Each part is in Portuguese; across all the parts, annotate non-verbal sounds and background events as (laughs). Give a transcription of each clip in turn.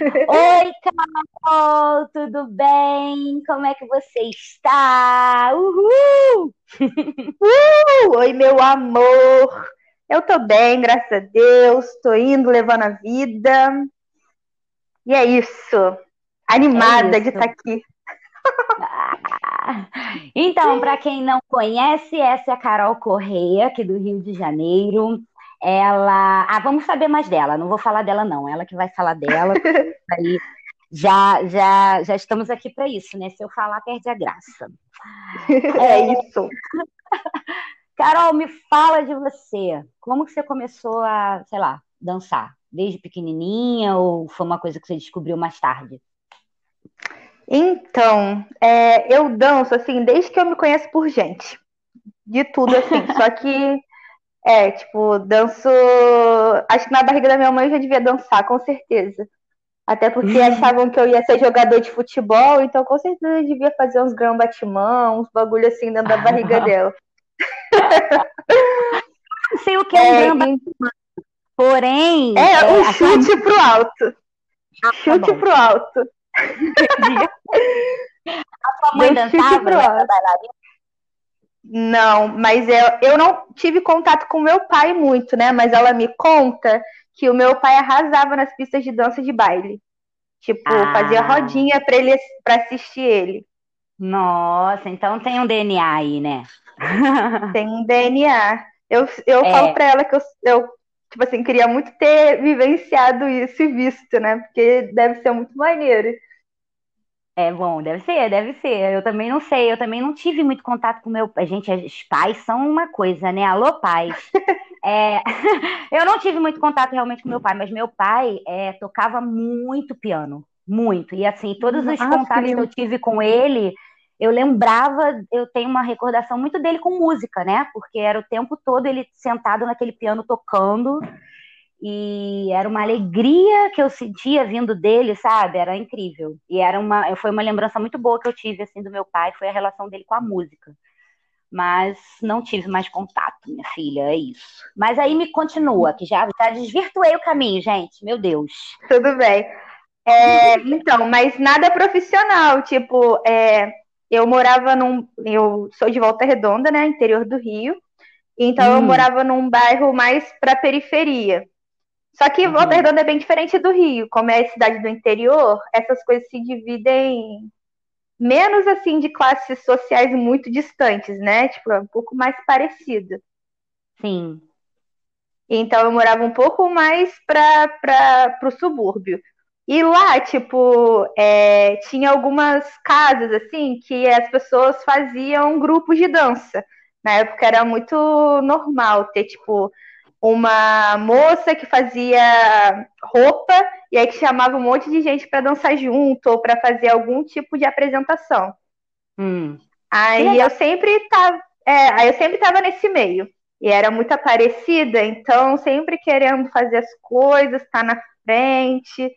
Oi, Carol, tudo bem? Como é que você está? Uhul! Uh, oi, meu amor! Eu tô bem, graças a Deus. Tô indo, levando a vida. E é isso. Animada É de isso. estar aqui. Ah, Então, para quem não conhece, essa é a Carol Correia, aqui do Rio de Janeiro. Ela. Ah, vamos saber mais dela. Não vou falar dela, não. Ela que vai falar dela. (laughs) Aí já, já, já estamos aqui para isso, né? Se eu falar, perde a graça. (laughs) É isso. Carol, me fala de você. Como que você começou a, sei lá, dançar? Desde pequenininha ou foi uma coisa que você descobriu mais tarde? Então, é, eu danço assim desde que eu me conheço por gente. De tudo assim. (laughs) Só que, é, tipo, danço. Acho que na barriga da minha mãe eu já devia dançar, com certeza. Até porque achavam que eu ia ser jogador de futebol, então com certeza eu devia fazer uns grão batimão, uns bagulho assim dentro da barriga dela. Não sei o que é um É, gamba, e- porém. é é, um a- chute pro alto. Ah, tá Chute bom. pro alto. (laughs) Sua mãe Deu chute dançava, pro ela era alto. Não, mas eu, eu não tive contato com meu pai muito, né? Mas ela me conta que o meu pai arrasava nas pistas de dança de baile. Tipo, Ah. fazia rodinha pra ele para assistir ele. Nossa, então tem um DNA aí, né? (laughs) Tem um DNA. Eu, eu É. falo pra ela que eu, eu, tipo assim, queria muito ter vivenciado isso e visto, né? Porque deve ser muito maneiro. É bom, deve ser, deve ser. Eu também não sei, eu também não tive muito contato com meu pai. Gente, os pais são uma coisa, né? Alô, pais. (laughs) É, (laughs) eu não tive muito contato realmente com meu pai, mas meu pai é, tocava muito piano, muito. E assim, todos os que contatos que eu tive com ele, eu lembrava, eu tenho uma recordação muito dele com música, né? Porque era o tempo todo ele sentado naquele piano tocando. E era uma alegria que eu sentia vindo dele, sabe? Era incrível. E era uma, foi uma lembrança muito boa que eu tive assim do meu pai, foi a relação dele com a música. Mas não tive mais contato, minha filha, é isso. Mas aí me continua, que já, já desvirtuei o caminho, gente. Meu Deus. Tudo bem. É, então, mas nada profissional. Tipo, é, eu morava num. Eu sou de Volta Redonda, né? Interior do Rio. Então eu Hum. morava num bairro mais pra periferia. Só que Uhum. Volta Redonda é bem diferente do Rio. Como é cidade do interior, essas coisas se dividem menos assim de classes sociais muito distantes, né? Tipo, é um pouco mais parecido. Sim. Então eu morava um pouco mais para o subúrbio. E lá, tipo, é, tinha algumas casas assim que as pessoas faziam grupos de dança. Na época era muito normal ter, tipo, uma moça que fazia roupa e aí que chamava um monte de gente para dançar junto ou para fazer algum tipo de apresentação. Hum. Aí eu sempre tava, é, aí eu sempre tava nesse meio. E era muito parecida, então sempre querendo fazer as coisas, estar na frente,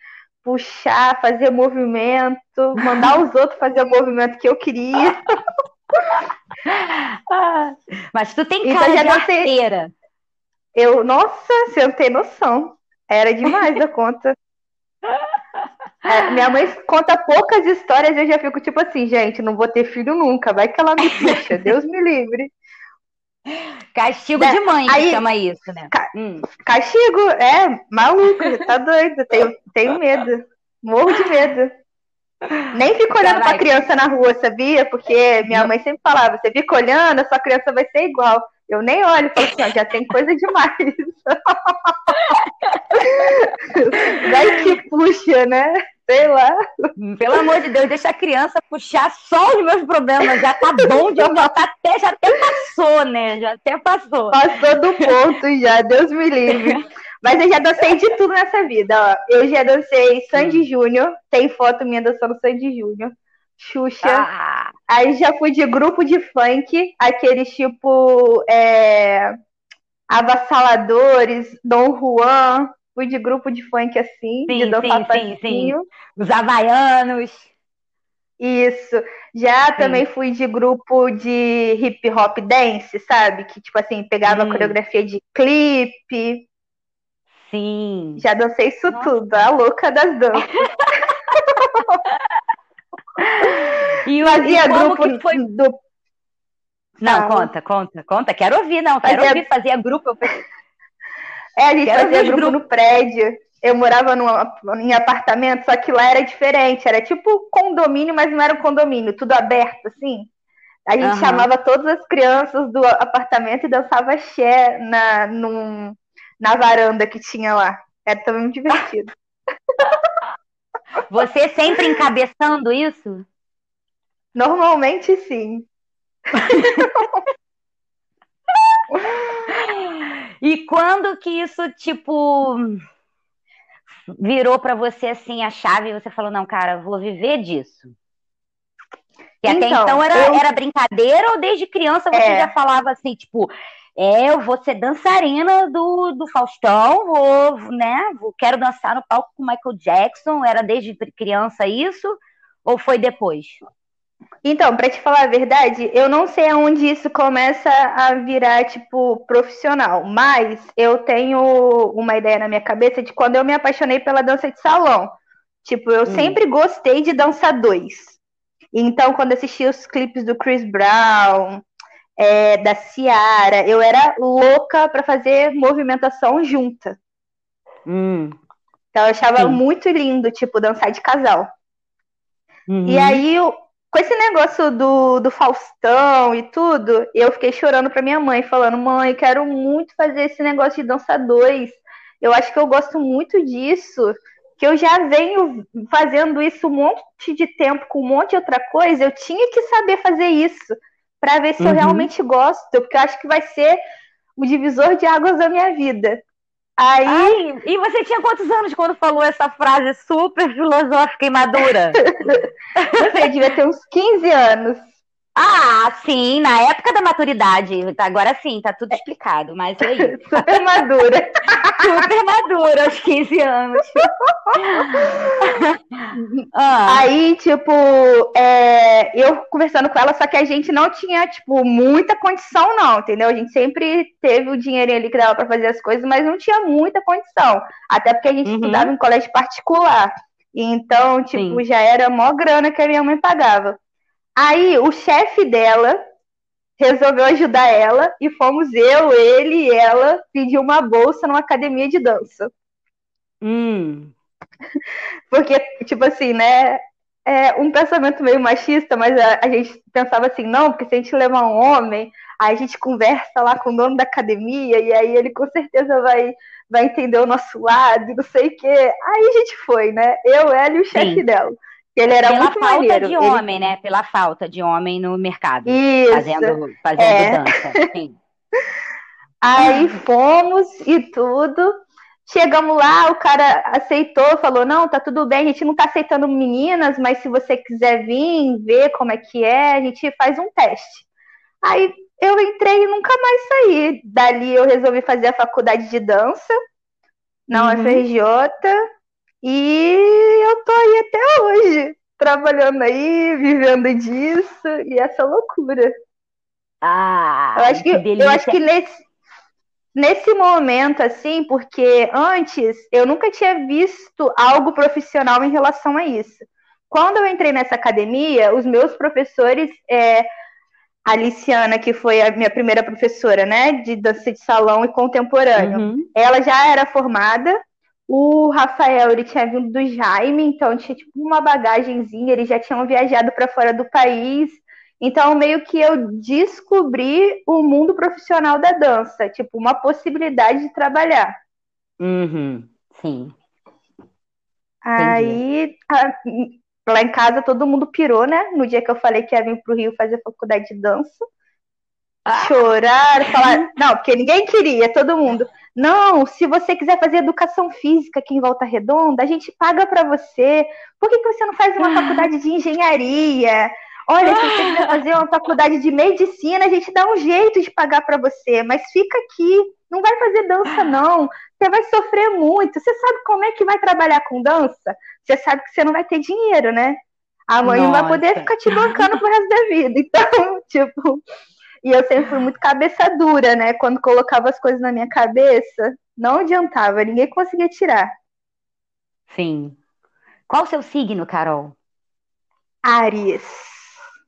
puxar, fazer movimento, mandar os outros fazer o movimento que eu queria. (laughs) Ah, mas tu tem Então cara já de dancei- arteira. Eu, nossa, você não tem noção. Era demais a conta. É, minha mãe conta poucas histórias e eu já fico tipo assim, gente, não vou ter filho nunca, vai que ela me puxa, Deus me livre. Castigo Né, de mãe que aí- chama isso, né? Ca- Hum. Castigo, é, maluco, tá doido, tenho, tenho medo, morro de medo. Nem fico olhando pra Caraca. criança na rua, sabia? Porque minha mãe sempre falava, você fica olhando, a sua criança vai ser igual. Eu nem olho, falo assim, ó, já tem coisa demais. (laughs) Vai que puxa, né? Sei lá. Pelo amor de Deus, deixa a criança puxar só os meus problemas. Já tá bom, de, tá até, já até passou, né? Já até passou. Passou do ponto já, Deus me livre. Mas eu já dancei de tudo nessa vida, ó. Eu já dancei Sandy Júnior, tem foto minha dançando Sandy Júnior, Xuxa. Ah, Aí já fui de grupo de funk, aqueles tipo é, Avassaladores, Dom Juan. Fui de grupo de funk assim, de sim, dançar sim, sim, sim. Os havaianos. Isso. Já Sim. também fui de grupo de hip hop dance, sabe? Que tipo assim, pegava Hum. coreografia de clipe. Sim. Já dancei isso Nossa. tudo, a louca das danças. (laughs) e fazia grupo que foi... do. Não, conta, conta, conta. Quero ouvir, não. Quero fazia... ouvir, fazia grupo. Eu... (laughs) É, a gente Quero fazia grupo, grupo no prédio. Eu morava num, em apartamento, só que lá era diferente. Era tipo condomínio, mas não era um condomínio, tudo aberto, assim. A gente uhum. chamava todas as crianças do apartamento e dançava axé na, num, na varanda que tinha lá. Era também muito divertido. (laughs) Você sempre encabeçando isso? Normalmente sim. (laughs) e quando que isso, tipo, virou para você assim a chave e você falou, não, cara, vou viver disso? E até então, então era, eu... era brincadeira ou desde criança você é. já falava assim, tipo, é, eu vou ser dançarina do, do Faustão, vou, né, vou, quero dançar no palco com Michael Jackson, era desde criança isso, ou foi depois? Então, para te falar a verdade, eu não sei aonde isso começa a virar, tipo, profissional, mas eu tenho uma ideia na minha cabeça de quando eu me apaixonei pela dança de salão. Tipo, eu hum. sempre gostei de dançar dois. Então, quando assisti os clipes do Chris Brown, é, da Ciara, eu era louca para fazer movimentação junta. Hum. Então, eu achava muito lindo, tipo, dançar de casal. Uhum. E aí, com esse negócio do, do Faustão e tudo, eu fiquei chorando pra minha mãe, falando: mãe, quero muito fazer esse negócio de dança dois. Eu acho que eu gosto muito disso que eu já venho fazendo isso um monte de tempo com um monte de outra coisa, eu tinha que saber fazer isso para ver se uhum. eu realmente gosto, porque eu acho que vai ser o divisor de águas da minha vida. Aí... Ai, e você tinha quantos anos quando falou essa frase super filosófica e madura? (laughs) você devia ter uns 15 anos. Ah, sim, na época da maturidade. Agora sim, tá tudo explicado, mas é isso. (laughs) Super madura. Super madura, aos 15 anos. (laughs) ah. Aí, tipo, é, eu conversando com ela, só que a gente não tinha, tipo, muita condição, não, entendeu? A gente sempre teve o dinheirinho ali que dava pra fazer as coisas, mas não tinha muita condição. Até porque a gente uhum. estudava em colégio particular. Então, tipo, sim. já era mó grana que a minha mãe pagava. Aí o chefe dela resolveu ajudar ela e fomos eu, ele e ela pedir uma bolsa numa academia de dança. Hum. Porque, tipo assim, né? É um pensamento meio machista, mas a, a, gente pensava assim, não, porque se a gente levar um homem, aí a gente conversa lá com o dono da academia, e aí ele com certeza vai, vai entender o nosso lado, e não sei o quê. Aí a gente foi, né? Eu, ela e o chefe dela. Ele era Pela muito falta maneiro. de homem, ele... né? Pela falta de homem no mercado. Isso. Fazendo, fazendo é. dança. Sim. (laughs) Aí fomos e tudo. Chegamos lá, o cara aceitou, falou: não, tá tudo bem, a gente não tá aceitando meninas, mas se você quiser vir, ver como é que é, a gente faz um teste. Aí eu entrei e nunca mais saí. Dali eu resolvi fazer a faculdade de dança na uhum. UFRJ e eu tô aí até hoje, trabalhando aí, vivendo disso, e essa loucura. Ah, eu acho que, que eu acho que nesse, nesse momento, assim, porque antes eu nunca tinha visto algo profissional em relação a isso. Quando eu entrei nessa academia, os meus professores, é, a Aliciana, que foi a minha primeira professora, né, de dança de salão e contemporâneo, uhum. ela já era formada o Rafael, ele tinha vindo do Jaime, então tinha tipo uma bagagenzinha, eles já tinham viajado para fora do país. Então, meio que eu descobri o mundo profissional da dança, tipo, uma possibilidade de trabalhar. Uhum, sim. Aí, a, lá em casa, todo mundo pirou, né? No dia que eu falei que ia vir pro Rio fazer faculdade de dança. Chorar, (laughs) falar. Não, porque ninguém queria, todo mundo. Não, se você quiser fazer educação física aqui em Volta Redonda, a gente paga para você. Por que, que você não faz uma ah. faculdade de engenharia? Olha, se você quiser fazer uma faculdade de medicina, a gente dá um jeito de pagar para você, mas fica aqui, não vai fazer dança não. Você vai sofrer muito. Você sabe como é que vai trabalhar com dança? Você sabe que você não vai ter dinheiro, né? A mãe Nossa. não vai poder ficar te bancando pro resto da vida. (laughs) Então, tipo, e eu sempre fui muito cabeça dura, né? Quando colocava as coisas na minha cabeça, Não adiantava, ninguém conseguia tirar. Sim. Qual o seu signo, Carol? Aries.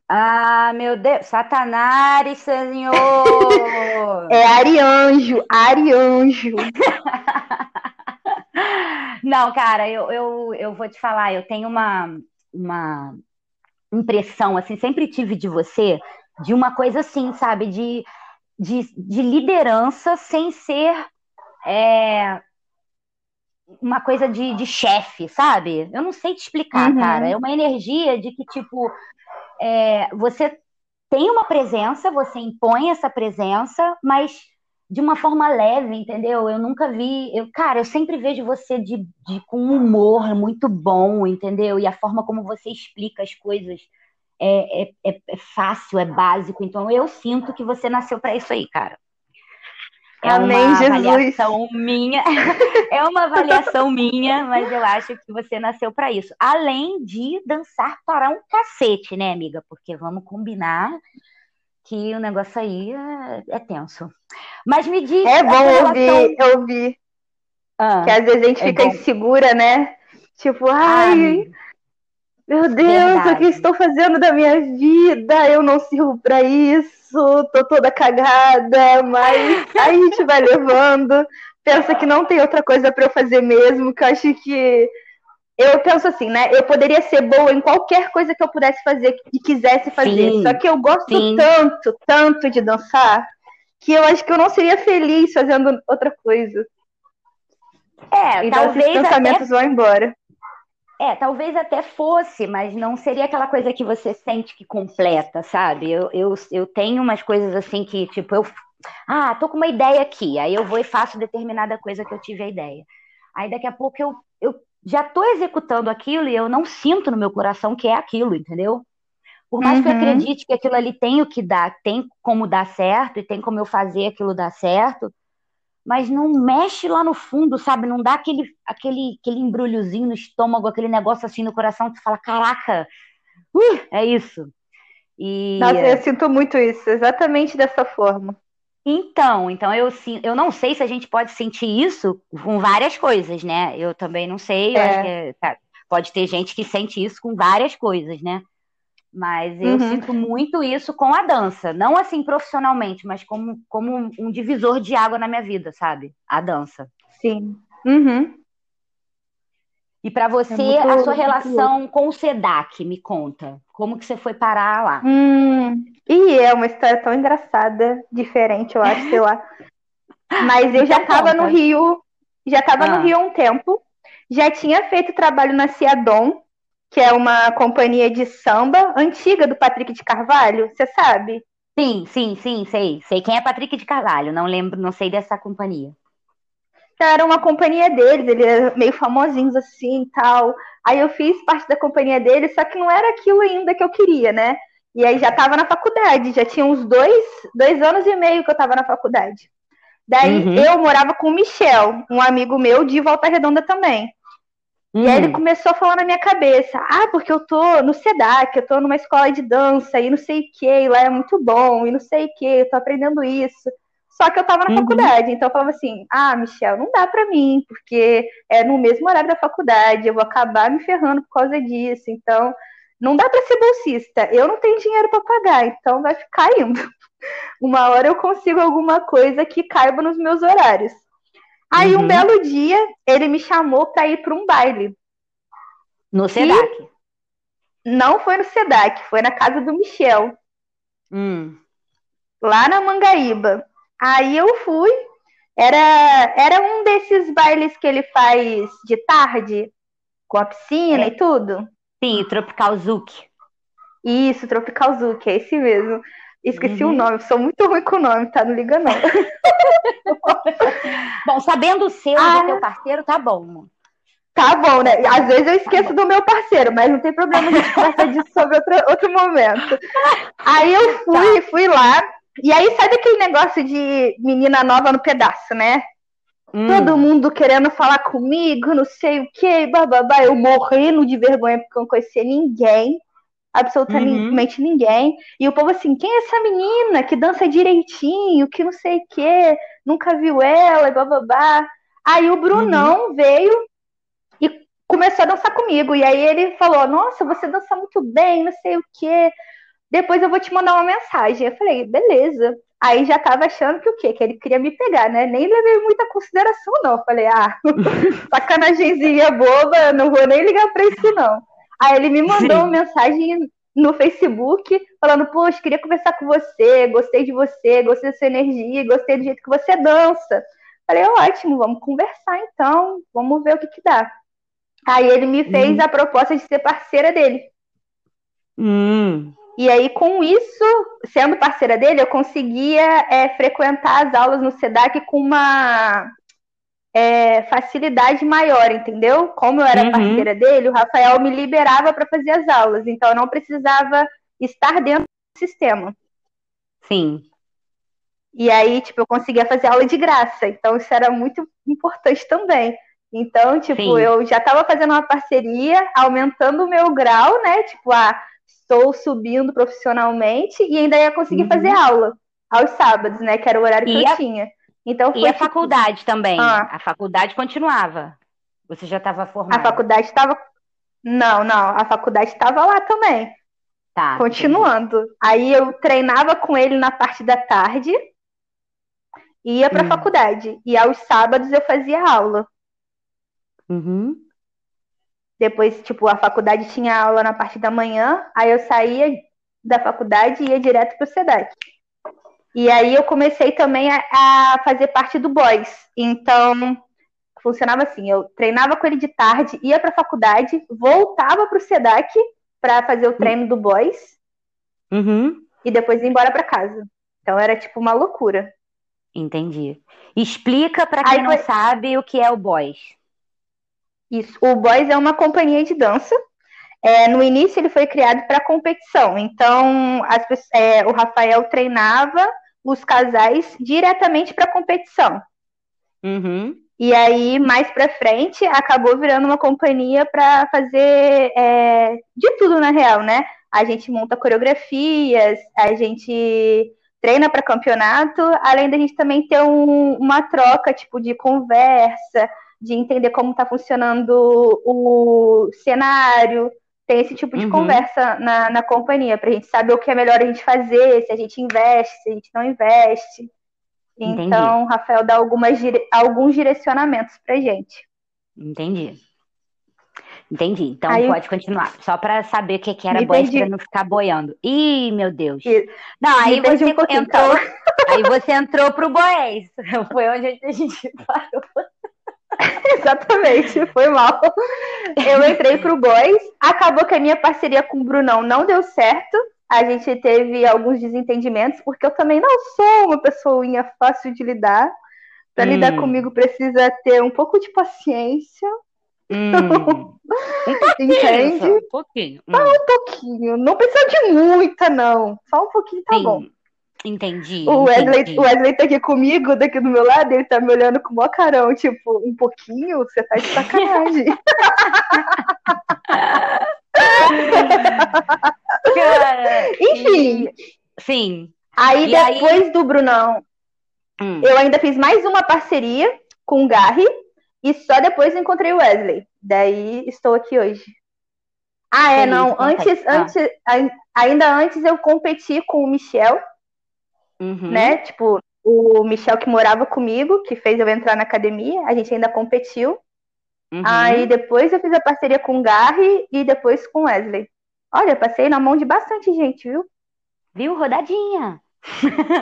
Ah, meu Deus, Satanás, senhor! é Arianjo, Arianjo. (laughs) Não, cara, eu, eu, eu vou te falar, eu tenho uma, uma impressão, assim, sempre tive de você, de uma coisa assim, sabe, de, de, de liderança sem ser é, uma coisa de, de chefe, sabe? Eu não sei te explicar, uhum. cara. É uma energia de que, tipo, é, você tem uma presença, você impõe essa presença, mas de uma forma leve, entendeu? Eu nunca vi. Eu, cara, eu sempre vejo você de, de, com um humor muito bom, entendeu? E a forma como você explica as coisas é, é, é, é fácil, é básico. Então eu sinto que você nasceu para isso aí, cara. É Amém, uma Jesus. avaliação minha. (laughs) é uma avaliação minha, mas eu acho que você nasceu para isso. Além de dançar para um cacete, né, amiga? Porque vamos combinar que o negócio aí é, é tenso. Mas me diz. É bom relação... ouvir, ouvir. Ah, que às vezes a gente é fica bom. insegura, né? Tipo, ai, ah, meu Deus, Verdade. o que estou fazendo da minha vida? Eu não sirvo para isso, tô toda cagada, mas aí a gente vai (laughs) levando, pensa que não tem outra coisa para eu fazer mesmo, que eu acho que eu penso assim, né? Eu poderia ser boa em qualquer coisa que eu pudesse fazer e quisesse fazer. Sim, Só que eu gosto sim. tanto, tanto de dançar, que eu acho que eu não seria feliz fazendo outra coisa. É, então talvez esses pensamentos até... vão embora. É, talvez até fosse, mas não seria aquela coisa que você sente que completa, sabe? Eu, eu, eu tenho umas coisas assim que, tipo, eu. Ah, tô com uma ideia aqui. Aí eu vou e faço determinada coisa que eu tive a ideia. Aí daqui a pouco eu, eu já tô executando aquilo e eu não sinto no meu coração que é aquilo, entendeu? Por mais uhum. que eu uhum. acredite que aquilo ali tem o que dar, tem como dar certo e tem como eu fazer aquilo dar certo, mas não mexe lá no fundo, sabe? Não dá aquele, aquele, aquele embrulhozinho no estômago, aquele negócio assim no coração que tu fala, caraca, uh, é isso. E... Nossa, eu sinto muito isso, exatamente dessa forma. Então, então eu, eu não sei se a gente pode sentir isso com várias coisas, né? Eu também não sei, é. que, tá, pode ter gente que sente isso com várias coisas, né? Mas eu uhum. sinto muito isso com a dança. Não assim profissionalmente, mas como, como um divisor de água na minha vida, sabe? A dança. Sim. Uhum. E para você, é muito, a sua relação com o SEDAC, me conta. Como que você foi parar lá? Hum, e é uma história tão engraçada, diferente, eu acho, sei lá. (laughs) Mas eu já estava então no Rio, já estava ah. no Rio há um tempo, já tinha feito trabalho na Ciadon, que é uma companhia de samba antiga do Patrick de Carvalho, você sabe? Sim, sim, sim, sei. Sei quem é Patrick de Carvalho, não lembro, não sei dessa companhia. Era uma companhia deles, ele é meio famosinhos assim e tal. Aí eu fiz parte da companhia deles, só que não era aquilo ainda que eu queria, né? E aí já estava na faculdade, já tinha uns dois, dois anos e meio que eu estava na faculdade. Daí uhum. eu morava com o Michel, um amigo meu de Volta Redonda também. E aí ele hum. começou a falar na minha cabeça, ah, porque eu tô no SEDAC, eu tô numa escola de dança, e não sei o que, e lá é muito bom, e não sei o que, eu tô aprendendo isso. Só que eu tava na uhum. faculdade, então eu falava assim, ah, Michel, não dá pra mim, porque é no mesmo horário da faculdade, eu vou acabar me ferrando por causa disso, então não dá pra ser bolsista, eu não tenho dinheiro para pagar, então vai ficar indo. (laughs) Uma hora eu consigo alguma coisa que caiba nos meus horários. Aí uhum. um belo dia ele me chamou para ir para um baile. No SEDAC? Não foi no SEDAC, foi na casa do Michel. Hum. Lá na Mangaíba. Aí eu fui. Era, era um desses bailes que ele faz de tarde, com a piscina é. e tudo. Sim, Tropical Zouk. Isso, Tropical Zouk, é esse mesmo. Esqueci uhum. o nome, sou muito ruim com o nome, tá? Não liga, não. (laughs) bom, sabendo o seu ah, do teu parceiro, tá bom. Tá bom, né? Às vezes eu esqueço tá do meu parceiro, mas não tem problema, a gente conversa disso sobre outro, outro momento. Aí eu fui, tá. fui lá, e aí sabe aquele negócio de menina nova no pedaço, né? Hum. Todo mundo querendo falar comigo, não sei o que, bababá. Eu morrendo de vergonha porque eu não conhecia ninguém absolutamente uhum. ninguém. E o povo assim, quem é essa menina que dança direitinho, que não sei o quê, nunca viu ela, e bababá. Aí o Brunão uhum. veio e começou a dançar comigo. E aí ele falou: Nossa, você dança muito bem, não sei o quê. Depois eu vou te mandar uma mensagem. Eu falei: Beleza. Aí já tava achando que o quê? Que ele queria me pegar, né? Nem levei muita consideração, não. Falei: Ah, (laughs) sacanagemzinha boba, não vou nem ligar pra isso, não. Aí ele me mandou Sim. uma mensagem no Facebook falando: Poxa, queria conversar com você, gostei de você, gostei da sua energia, gostei do jeito que você dança. Falei, ótimo, vamos conversar então, vamos ver o que, que dá. Aí ele me fez hum. a proposta de ser parceira dele. Hum. E aí, com isso, sendo parceira dele, eu conseguia é, frequentar as aulas no SEDAC com uma é, facilidade maior, entendeu? Como eu era uhum. parceira dele, o Rafael me liberava para fazer as aulas, então eu não precisava estar dentro do sistema. Sim. E aí, tipo, eu conseguia fazer aula de graça. Então, isso era muito importante também. Então, tipo, Sim. eu já estava fazendo uma parceria, aumentando o meu grau, né? Tipo, ah, estou subindo profissionalmente e ainda ia conseguir uhum. fazer aula aos sábados, né? Que era o horário e que eu tinha. Então, foi, e a tipo... faculdade também? Ah. A faculdade continuava? Você já estava formada? A faculdade estava... Não, não. A faculdade estava lá também. Tá. Continuando. Entendi. Aí eu treinava com ele na parte da tarde ia para a hum. faculdade. E aos sábados eu fazia aula. Uhum. Depois, tipo, a faculdade tinha aula na parte da manhã, aí eu saía da faculdade e ia direto para o SEDAC. E aí eu comecei também a, a, fazer parte do Boys. Então, funcionava assim, eu treinava com ele de tarde, ia para a faculdade, voltava para o SEDAC para fazer o treino do Boys. Uhum. E depois ia embora para casa. Então era tipo uma loucura. Entendi. Explica para quem Aí, não sabe o que é o Boys. Isso. O Boys é uma companhia de dança. É, no início ele foi criado para competição. Então as, é, o Rafael treinava os casais diretamente para competição. Uhum. E aí, mais para frente, acabou virando uma companhia para fazer é, de tudo na real, né? A gente monta coreografias, a gente treina para campeonato, além da gente também ter um, uma troca tipo de conversa, de entender como está funcionando o cenário, tem esse tipo de uhum. conversa na, na companhia, para a gente saber o que é melhor a gente fazer, se a gente investe, se a gente não investe. Entendi. Então, Rafael dá algumas, alguns direcionamentos para gente. Entendi. Entendi. Então aí, pode continuar. Só para saber o que, que era boys para não ficar boiando. Ih, meu Deus. Não, aí você um entrou. Então. (laughs) Aí você entrou pro boys. (laughs) Foi onde a gente (laughs) parou. (laughs) Exatamente, foi mal. Eu entrei pro Boys, acabou que a minha parceria com o Brunão não deu certo. A gente teve alguns desentendimentos, porque eu também não sou uma pessoinha fácil de lidar. Para hum. lidar comigo precisa ter um pouco de paciência. Hum. Um pouquinho, Entende? Só, um pouquinho. Só hum. um pouquinho. Não precisa de muita, não. Só um pouquinho tá Sim. bom. Entendi. O Wesley, entendi. o Wesley tá aqui comigo, daqui do meu lado, ele tá me olhando com o maior carão, tipo, um pouquinho? Você tá de sacanagem. (laughs) Cara, Enfim. E... Sim. Aí e depois aí... do Brunão, hum. eu ainda fiz mais uma parceria com o Garry e só depois encontrei o Wesley. Daí estou aqui hoje. Ah, é, Feliz, não. Antes, antes, ainda antes eu competi com o Michel, uhum. né? Tipo, o Michel que morava comigo, que fez eu entrar na academia, a gente ainda competiu. Uhum. Aí depois eu fiz a parceria com o Garry e depois com o Wesley. Olha, passei na mão de bastante gente, viu? Viu? Rodadinha.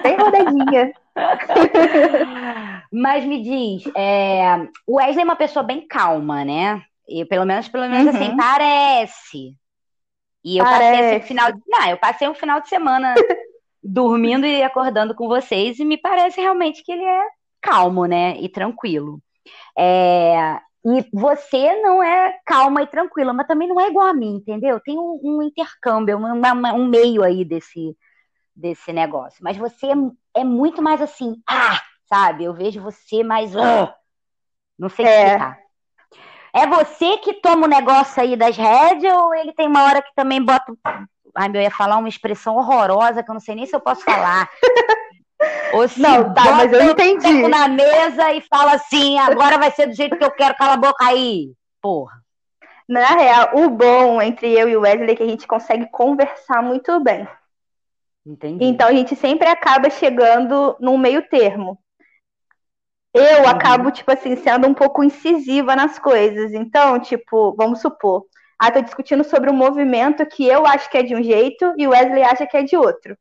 Tem rodadinha. (laughs) Mas me diz, é, o Wesley é uma pessoa bem calma, né? E pelo menos, pelo menos assim, uhum. assim, parece. E eu parece. passei esse final de. Não, eu passei um final de semana (laughs) dormindo e acordando com vocês, e me parece realmente que ele é calmo, né? E tranquilo. É, e você não é calma e tranquila, mas também não é igual a mim, entendeu? Tem um, um intercâmbio, um, um meio aí desse, desse negócio. Mas você é, é muito mais assim, ah, sabe? Eu vejo você mais. Uh, não sei é. explicar. É você que toma o negócio aí das rédeas ou ele tem uma hora que também bota. Ai, meu, eu ia falar uma expressão horrorosa que eu não sei nem se eu posso falar. (laughs) Ou se não, tá, mas eu entendi. na mesa e fala assim, agora vai ser do jeito que eu quero, cala a boca aí. Porra. Na real, o bom entre eu e o Wesley é que a gente consegue conversar muito bem. Entendi. Então a gente sempre acaba chegando num meio termo. Eu uhum. acabo, tipo assim, sendo um pouco incisiva nas coisas. Então, tipo, vamos supor, ah, tô discutindo sobre um movimento que eu acho que é de um jeito e o Wesley acha que é de outro.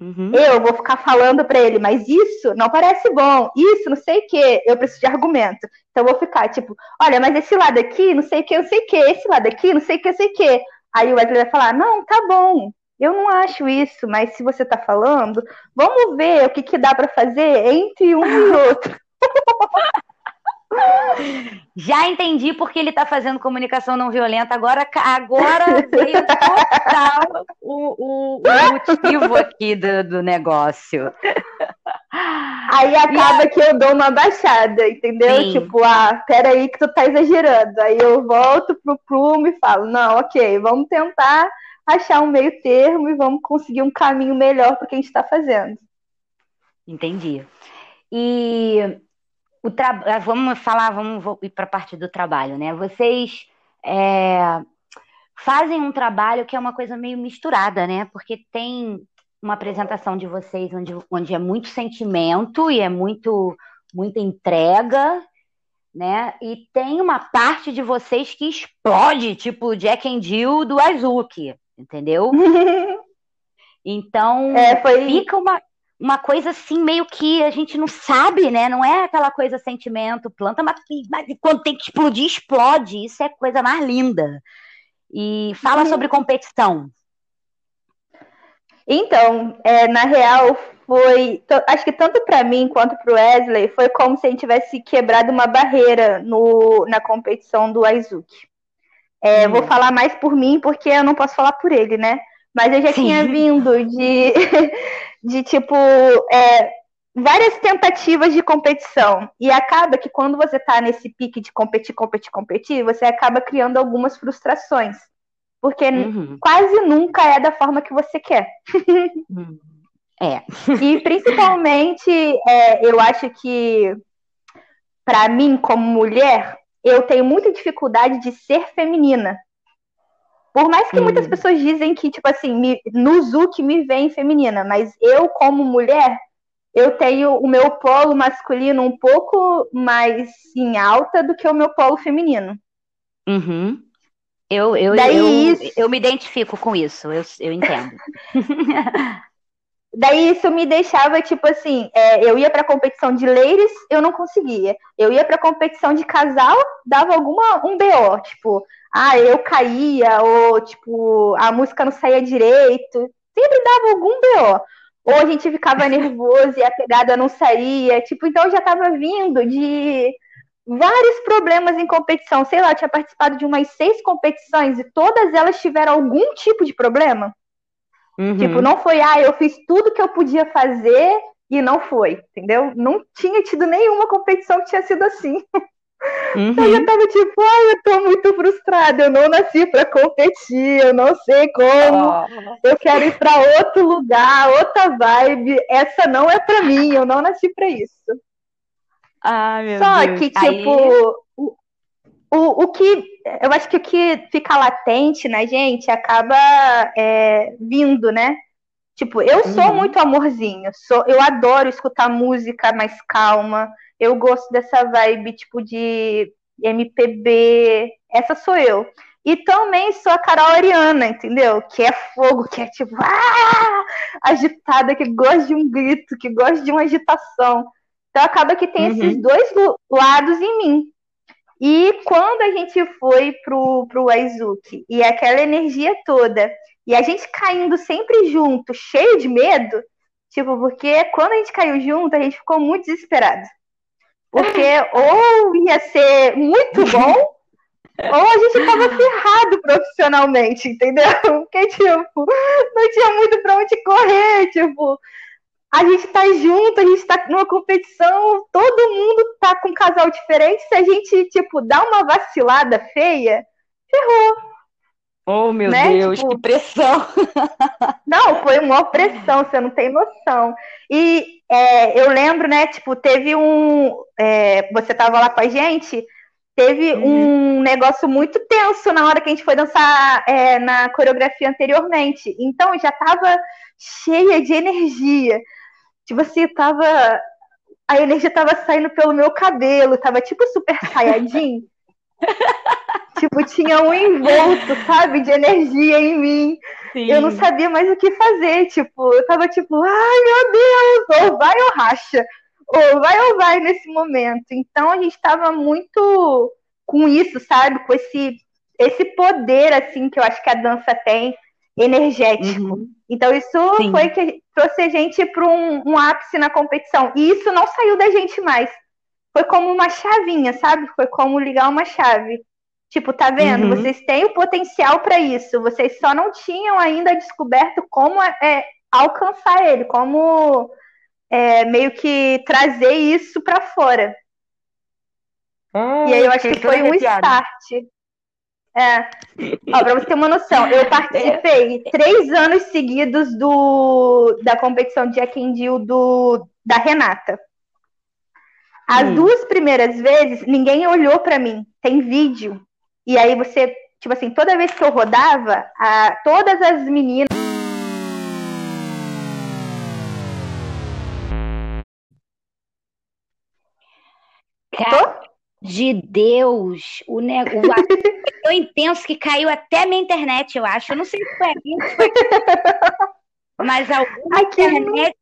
Uhum. Eu vou ficar falando para ele, mas isso não parece bom, isso não sei o que, eu preciso de argumento. Então eu vou ficar tipo, olha, mas esse lado aqui, não sei o que, não sei o que, esse lado aqui, não sei o que, não sei o que. Aí o Wesley vai falar, não, tá bom, eu não acho isso, mas se você tá falando, vamos ver o que, que dá para fazer entre um e (laughs) outro. (laughs) Já entendi porque ele está fazendo comunicação não violenta. Agora, agora veio total o, o, o motivo aqui do, do negócio. Aí acaba que eu dou uma baixada, entendeu? Sim. Tipo, ah, peraí que tu tá exagerando. Aí eu volto pro plume e falo, não, ok, vamos tentar achar um meio termo e vamos conseguir um caminho melhor para o que a gente está fazendo. Entendi. E o tra... Ah, vamos falar, vamos ir para a parte do trabalho, né? Vocês é... fazem um trabalho que é uma coisa meio misturada, né? Porque tem uma apresentação de vocês onde, onde é muito sentimento e é muito muita entrega, né? E tem uma parte de vocês que explode, tipo Jack and Jill do Azuki, entendeu? (laughs) Então, é, foi... fica uma, uma coisa assim, meio que a gente não sabe, né? Não é aquela coisa sentimento, planta, mas, mas quando tem que explodir, explode. Isso é coisa mais linda. E fala uhum. sobre competição. Então, é, na real, foi. Acho que tanto para mim quanto para o Wesley, foi como se a gente tivesse quebrado uma barreira no, na competição do Aizuki. É, Vou falar mais por mim, porque eu não posso falar por ele, né? Mas eu já Sim. tinha vindo de, (laughs) de tipo, é, várias tentativas de competição. E acaba que quando você está nesse pique de competir, competir, competir, você acaba criando algumas frustrações. Porque uhum. quase nunca é da forma que você quer. (laughs) É. E principalmente, é, eu acho que, para mim, como mulher, eu tenho muita dificuldade de ser feminina. Por mais que hum. muitas pessoas dizem que, tipo assim, me, no Zuki me vem feminina, mas eu, como mulher, eu tenho o meu polo masculino um pouco mais em alta do que o meu polo feminino. Uhum. Eu, eu, Daí eu, isso... eu me identifico com isso, eu, eu entendo. (laughs) Daí isso me deixava, tipo assim, é, eu ia pra competição de ladies, eu não conseguia. Eu ia pra competição de casal, dava alguma um BO, tipo, ah, eu caía, ou tipo, a música não saía direito. Sempre dava algum BO. Ou a gente ficava nervoso e a pegada não saía. Tipo, então eu já tava vindo de vários problemas em competição. Sei lá, eu tinha participado de umas seis competições e todas elas tiveram algum tipo de problema. Uhum. Tipo, não foi, ah, eu fiz tudo que eu podia fazer e não foi, entendeu? Não tinha tido nenhuma competição que tinha sido assim. (laughs) Uhum. Eu já tava tipo, ai, eu tô muito frustrada, eu não nasci pra competir, eu não sei como, oh. eu quero ir pra outro lugar, outra vibe, essa não é pra mim, eu não nasci pra isso. Ai, meu Só Deus. que, tipo, Aí... o, o, o que, eu acho que o que fica latente na gente acaba é, vindo, né? Tipo, eu sou uhum. muito amorzinho, sou, eu adoro escutar música mais calma, eu gosto dessa vibe, tipo, de MPB. Essa sou eu. E também sou a Carol Ariana, entendeu? Que é fogo, que é tipo, ah! agitada, que gosta de um grito, que gosta de uma agitação. Então acaba que tem uhum. esses dois lados em mim. E quando a gente foi pro, pro Aizuki e aquela energia toda, e a gente caindo sempre junto, cheio de medo, tipo, porque quando a gente caiu junto, a gente ficou muito desesperado. Porque ou ia ser muito bom, ou a gente tava ferrado profissionalmente, entendeu? Porque, tipo, não tinha muito pra onde correr, tipo, a gente tá junto, a gente tá numa competição, todo mundo tá com um casal diferente, se a gente, tipo, dá uma vacilada feia, ferrou. Oh, meu né? Deus, tipo, que pressão! (laughs) Não, foi uma pressão, você não tem noção. E é, eu lembro, né, tipo, teve um. É, você tava lá com a gente, teve uhum. um negócio muito tenso na hora que a gente foi dançar é, na coreografia anteriormente. Então já tava cheia de energia. Tipo assim, tava. A energia tava saindo pelo meu cabelo, tava tipo super (laughs) saiyajin. Tipo, tinha um envolto, sabe, de energia em mim. Sim. Eu não sabia mais o que fazer. Tipo, eu tava tipo, ai meu Deus, ou vai ou racha. Ou vai ou vai nesse momento. Então a gente tava muito com isso, sabe? Com esse, esse poder, assim, que eu acho que a dança tem, energético. Uhum. Então isso Sim. foi que trouxe a gente para um, um ápice na competição. E isso não saiu da gente mais. Foi como uma chavinha, sabe? Foi como ligar uma chave. Tipo, tá vendo? Uhum. Vocês têm o potencial para isso. Vocês só não tinham ainda descoberto como é, é alcançar ele, como é, meio que trazer isso para fora. Hum, e aí eu acho que foi um start. É. Ó, pra você ter uma noção, eu (laughs) participei três anos seguidos do, da competição de Jack do, da Renata. As hum. duas primeiras vezes, ninguém olhou para mim. Tem vídeo. E aí você, tipo assim, toda vez que eu rodava, a, todas as meninas. Cara, de Deus, o negócio (laughs) tão intenso que caiu até minha internet, eu acho. Eu não sei se foi aqui. mas alguma aqui internet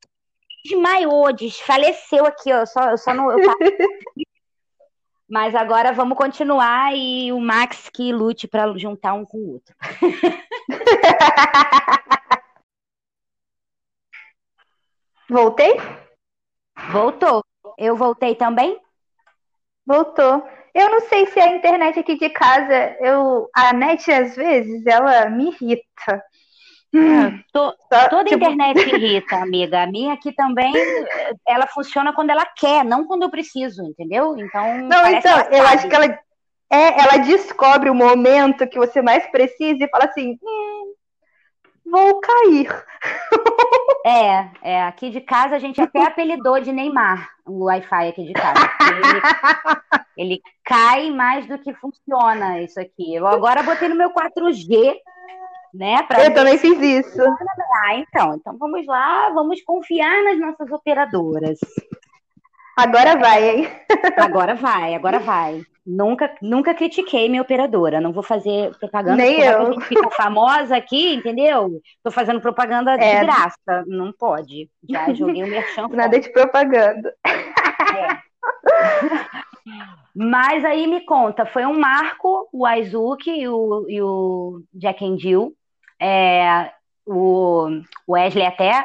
desmaiou, desfaleceu aqui, ó. Eu só, eu só não. Eu (laughs) mas agora vamos continuar e o Max que lute para juntar um com o outro. (laughs) Voltei? Voltou. Eu voltei também? Voltou. Eu não sei se a internet aqui de casa, eu, a net às vezes, ela me irrita. Hum, to, toda tipo... internet (laughs) irrita, amiga. A minha aqui também, ela funciona quando ela quer, não quando eu preciso, entendeu? Então. Não, então, eu acho que ela, é, ela descobre o momento que você mais precisa e fala assim: hum, vou cair. (laughs) É, é, aqui de casa a gente até (laughs) apelidou de Neymar o Wi-Fi aqui de casa. Ele, ele, cai mais do que funciona isso aqui. Eu agora botei no meu 4G, né? Eu também fiz isso. Ah, então, então vamos lá, vamos confiar nas nossas operadoras. Agora vai, hein? Agora vai, agora vai. Nunca, nunca critiquei minha operadora. Não vou fazer propaganda. Nem eu. A gente fica famosa aqui, entendeu? Tô fazendo propaganda de é. graça. Não pode. Já (laughs) joguei o merchan Nada de propaganda. É. Mas aí me conta, foi um marco o Aizuki e o, e o Jack and Jill. É, o Wesley até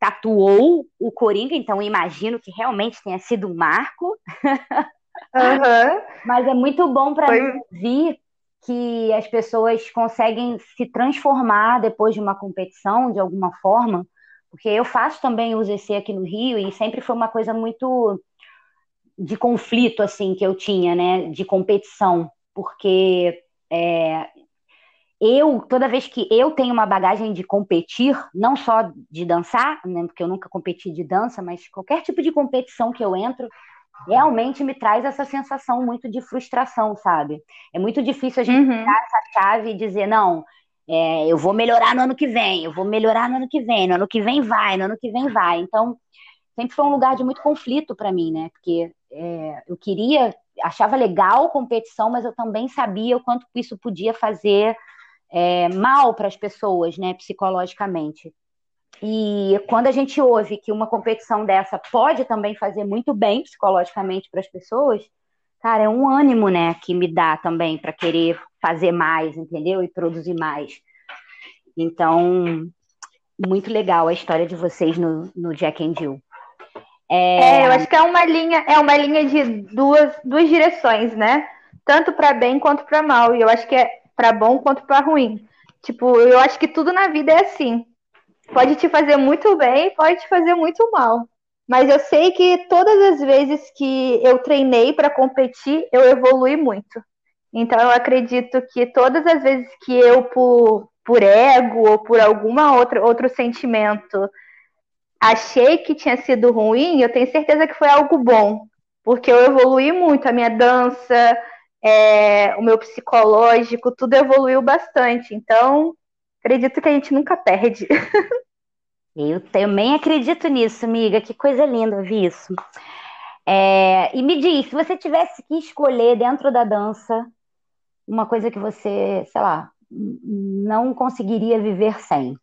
tatuou o Coringa, então imagino que realmente tenha sido um marco. Uhum. (laughs) Mas é muito bom para Foi... ver que as pessoas conseguem se transformar depois de uma competição, de alguma forma, porque eu faço também o ZC aqui no Rio e sempre foi uma coisa muito de conflito, assim, que eu tinha, né, de competição, porque é, eu, toda vez que eu tenho uma bagagem de competir, não só de dançar, né, porque eu nunca competi de dança, mas qualquer tipo de competição que eu entro, realmente me traz essa sensação muito de frustração, sabe? É muito difícil a gente uhum. essa chave e dizer, não, é, eu vou melhorar no ano que vem, eu vou melhorar no ano que vem, no ano que vem vai, no ano que vem vai. Então, sempre foi um lugar de muito conflito para mim, né? Porque é, eu queria, achava legal competição, mas eu também sabia o quanto isso podia fazer é, mal para as pessoas, né, psicologicamente. E quando a gente ouve que uma competição dessa pode também fazer muito bem psicologicamente para as pessoas, cara, é um ânimo, né, que me dá também para querer fazer mais, entendeu? E produzir mais. Então, muito legal a história de vocês no, no Jack and Jill. É... é... eu acho que é uma linha, é uma linha de duas, duas direções, né? Tanto para bem quanto para mal. E eu acho que é para bom quanto para ruim. Tipo, eu acho que tudo na vida é assim. Pode te fazer muito bem, pode te fazer muito mal. Mas eu sei que todas as vezes que eu treinei para competir, eu evolui muito. Então eu acredito que todas as vezes que eu, por, por ego ou por alguma outra outro sentimento, achei que tinha sido ruim, eu tenho certeza que foi algo bom. Porque eu evolui muito, a minha dança, é, o meu psicológico, tudo evoluiu bastante. Então, acredito que a gente nunca perde. (laughs) Eu também acredito nisso, amiga. Que coisa linda ouvir isso. É, e me diz, se você tivesse que escolher dentro da dança uma coisa que você, sei lá, não conseguiria viver sem,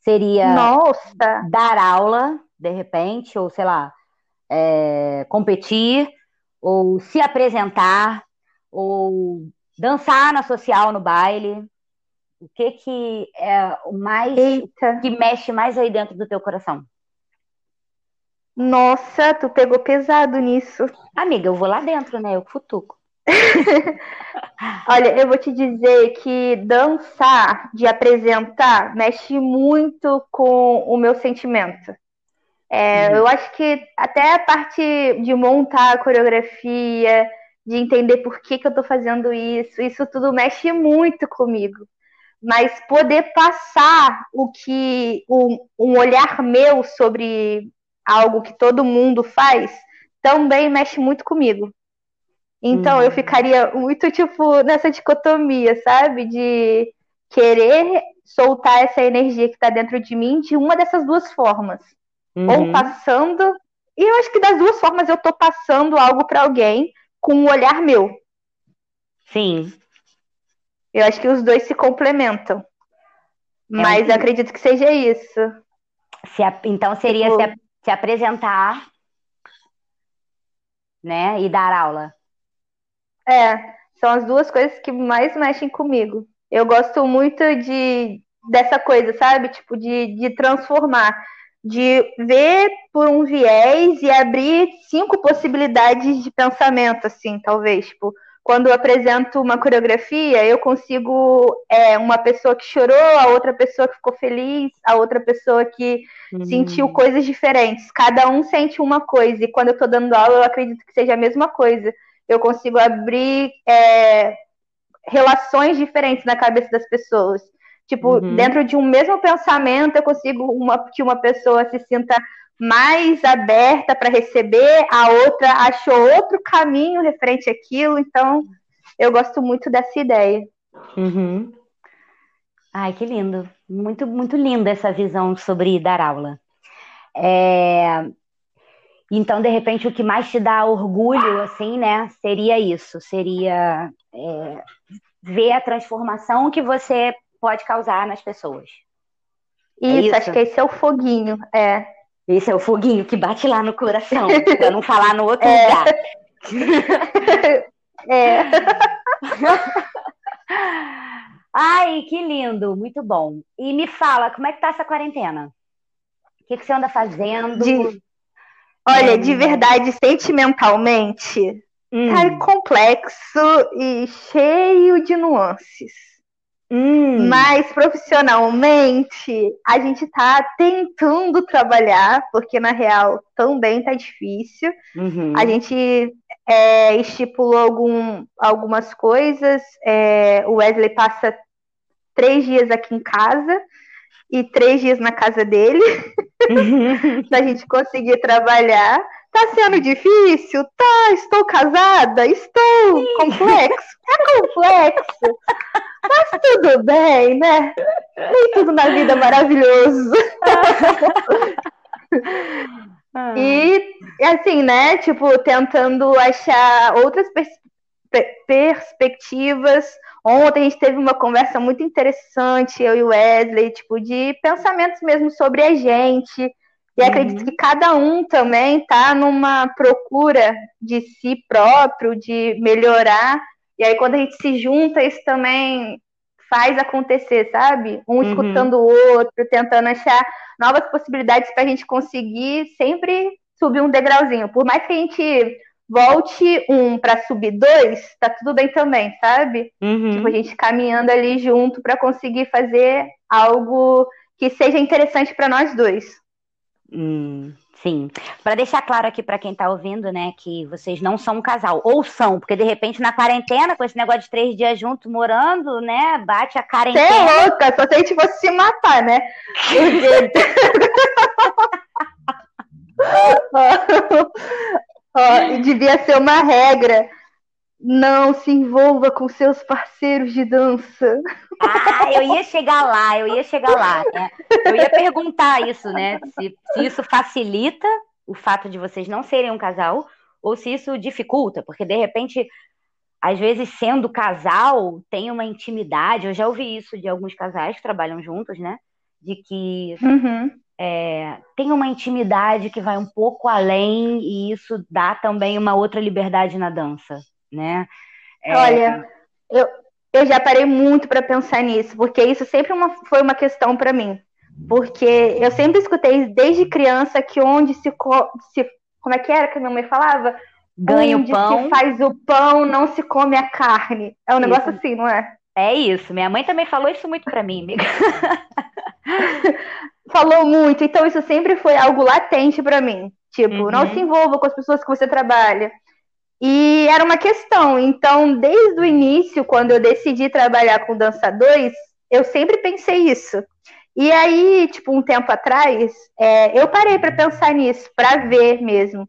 seria Nossa. dar aula, de repente, ou sei lá, é, competir, ou se apresentar, ou dançar na social, no baile. O que que é o mais Eita. que mexe mais aí dentro do teu coração? Nossa, tu pegou pesado nisso. Amiga, eu vou lá dentro, né? Eu futuco. (laughs) Olha, eu vou te dizer que dançar, de apresentar, mexe muito com o meu sentimento. É, uhum. Eu acho que até a parte de montar a coreografia, de entender por que, que eu tô fazendo isso, isso tudo mexe muito comigo. Mas poder passar o que um, um olhar meu sobre algo que todo mundo faz também mexe muito comigo. Então eu uhum. ficaria muito, tipo, nessa dicotomia, sabe? De querer soltar essa energia que está dentro de mim de uma dessas duas formas. Uhum. Ou passando. E eu acho que das duas formas eu tô passando algo para alguém com um olhar meu. Sim. Eu acho que os dois se complementam. É Mas um... acredito que seja isso. Se a... Então seria tipo... se, se apresentar, né? E dar aula. É, são as duas coisas que mais mexem comigo. Eu gosto muito de dessa coisa, sabe? Tipo, de, de transformar, de ver por um viés e abrir cinco possibilidades de pensamento, assim, talvez. Tipo, quando eu apresento uma coreografia, eu consigo é, uma pessoa que chorou, a outra pessoa que ficou feliz, a outra pessoa que uhum. sentiu coisas diferentes. Cada um sente uma coisa, e quando eu estou dando aula, eu acredito que seja a mesma coisa eu consigo abrir é, relações diferentes na cabeça das pessoas. Tipo, uhum. dentro de um mesmo pensamento, eu consigo uma, que uma pessoa se sinta mais aberta para receber, a outra achou outro caminho referente àquilo, então eu gosto muito dessa ideia. Uhum. Ai, que lindo. Muito, muito linda essa visão sobre dar aula. É, então, de repente, o que mais te dá orgulho, assim, né, seria isso, seria é, ver a transformação que você pode causar nas pessoas. Isso, é isso, acho que esse é o foguinho, é. Esse é o foguinho que bate lá no coração, (laughs) pra não falar no outro é. lugar. (laughs) é. (laughs) Ai, que lindo, muito bom. E me fala, como é que tá essa quarentena? O que, que você anda fazendo? De... Olha, de verdade, sentimentalmente, hum. tá complexo e cheio de nuances. Hum. Mas profissionalmente, a gente tá tentando trabalhar, porque na real também tá difícil. Uhum. A gente é, estipulou algum, algumas coisas. É, o Wesley passa três dias aqui em casa e três dias na casa dele, uhum. (laughs) pra gente conseguir trabalhar. Tá sendo difícil? Tá. Estou casada? Estou. Sim. Complexo? É complexo. Mas tudo bem, né? Nem tudo na vida é maravilhoso. Ah. E, assim, né? Tipo, tentando achar outras pers perspectivas Ontem a gente teve uma conversa muito interessante, eu e o Wesley, tipo, de pensamentos mesmo sobre a gente. E uhum. acredito que cada um também está numa procura de si próprio, de melhorar. E aí, quando a gente se junta, isso também faz acontecer, sabe? Um uhum. escutando o outro, tentando achar novas possibilidades para a gente conseguir sempre subir um degrauzinho. Por mais que a gente volte um para subir dois, tá tudo bem também, sabe? Uhum. Tipo, a gente caminhando ali junto para conseguir fazer algo que seja interessante para nós dois. Hum, Sim. Para deixar claro aqui para quem está ouvindo, né, que vocês não são um casal. Ou são, porque de repente na quarentena, com esse negócio de três dias juntos morando, né, bate a quarentena. Você é louca, só se a gente fosse se matar, né? (laughs) oh, devia ser uma regra. Não se envolva com seus parceiros de dança. Ah, eu ia chegar lá, eu ia chegar lá. Né? Eu ia perguntar isso, né? Se, se isso facilita o fato de vocês não serem um casal ou se isso dificulta, porque de repente, às vezes, sendo casal, tem uma intimidade. Eu já ouvi isso de alguns casais que trabalham juntos, né? De que uhum. é, tem uma intimidade que vai um pouco além e isso dá também uma outra liberdade na dança, né? É... Olha, eu, eu já parei muito para pensar nisso, porque isso sempre uma, foi uma questão para mim. Porque eu sempre escutei desde criança que onde se, se como é que era que a minha mãe falava? Ganha onde o pão. se faz o pão, não se come a carne. É um isso. negócio assim, não é? É isso. Minha mãe também falou isso muito para mim, amiga. (laughs) falou muito. Então isso sempre foi algo latente para mim. Tipo, uhum. não se envolva com as pessoas que você trabalha. E era uma questão. Então, desde o início, quando eu decidi trabalhar com dançadores, eu sempre pensei isso. E aí, tipo, um tempo atrás, é, eu parei para pensar nisso, para ver mesmo.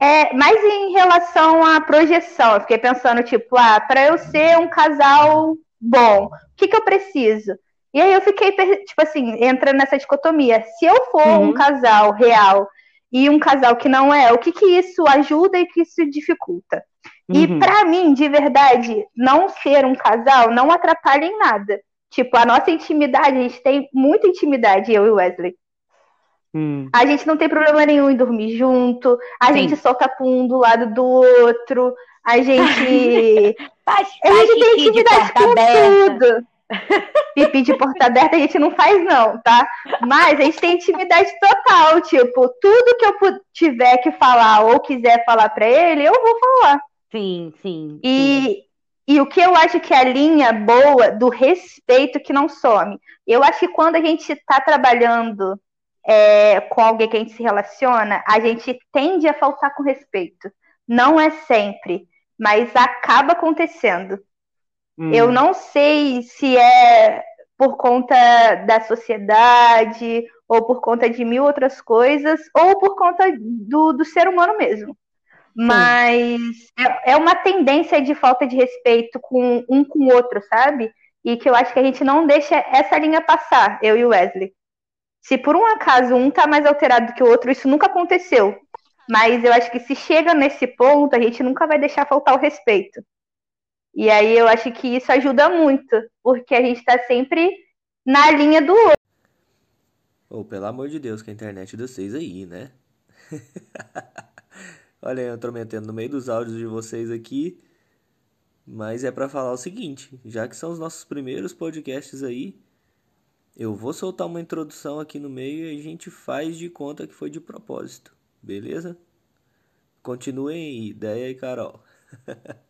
É, mas em relação à projeção, eu fiquei pensando, tipo, ah, para eu ser um casal bom, o que, que eu preciso? E aí eu fiquei, tipo assim, entra nessa dicotomia. Se eu for uhum. um casal real e um casal que não é, o que, que isso ajuda e o que isso dificulta. Uhum. E para mim, de verdade, não ser um casal não atrapalha em nada. Tipo, a nossa intimidade, a gente tem muita intimidade, eu e Wesley. Hum. A gente não tem problema nenhum em dormir junto, a Sim. gente solta pum do lado do outro, a gente. faz, (laughs) faz a gente tem intimidade com aberta. tudo. Pipi de porta aberta a gente não faz, não, tá? Mas a gente tem intimidade total. Tipo, tudo que eu tiver que falar ou quiser falar para ele, eu vou falar. Sim, sim. E, sim. e o que eu acho que é a linha boa do respeito que não some. Eu acho que quando a gente está trabalhando é, com alguém que a gente se relaciona, a gente tende a faltar com respeito. Não é sempre, mas acaba acontecendo. Hum. Eu não sei se é por conta da sociedade, ou por conta de mil outras coisas, ou por conta do, do ser humano mesmo. Mas é, é, uma tendência de falta de respeito com um com o outro, sabe? E que eu acho que a gente não deixa essa linha passar, eu e o Wesley. Se por um acaso um tá mais alterado que o outro, isso nunca aconteceu. Mas eu acho que se chega nesse ponto, a gente nunca vai deixar faltar o respeito. E aí eu acho que isso ajuda muito, porque a gente está sempre na linha do outro. Ou oh, pelo amor de Deus, que a internet de vocês aí, né? (laughs) Olha, eu tô metendo no meio dos áudios de vocês aqui, mas é para falar o seguinte, já que são os nossos primeiros podcasts aí, eu vou soltar uma introdução aqui no meio e a gente faz de conta que foi de propósito, beleza? Continuem aí, ideia e Carol. (laughs)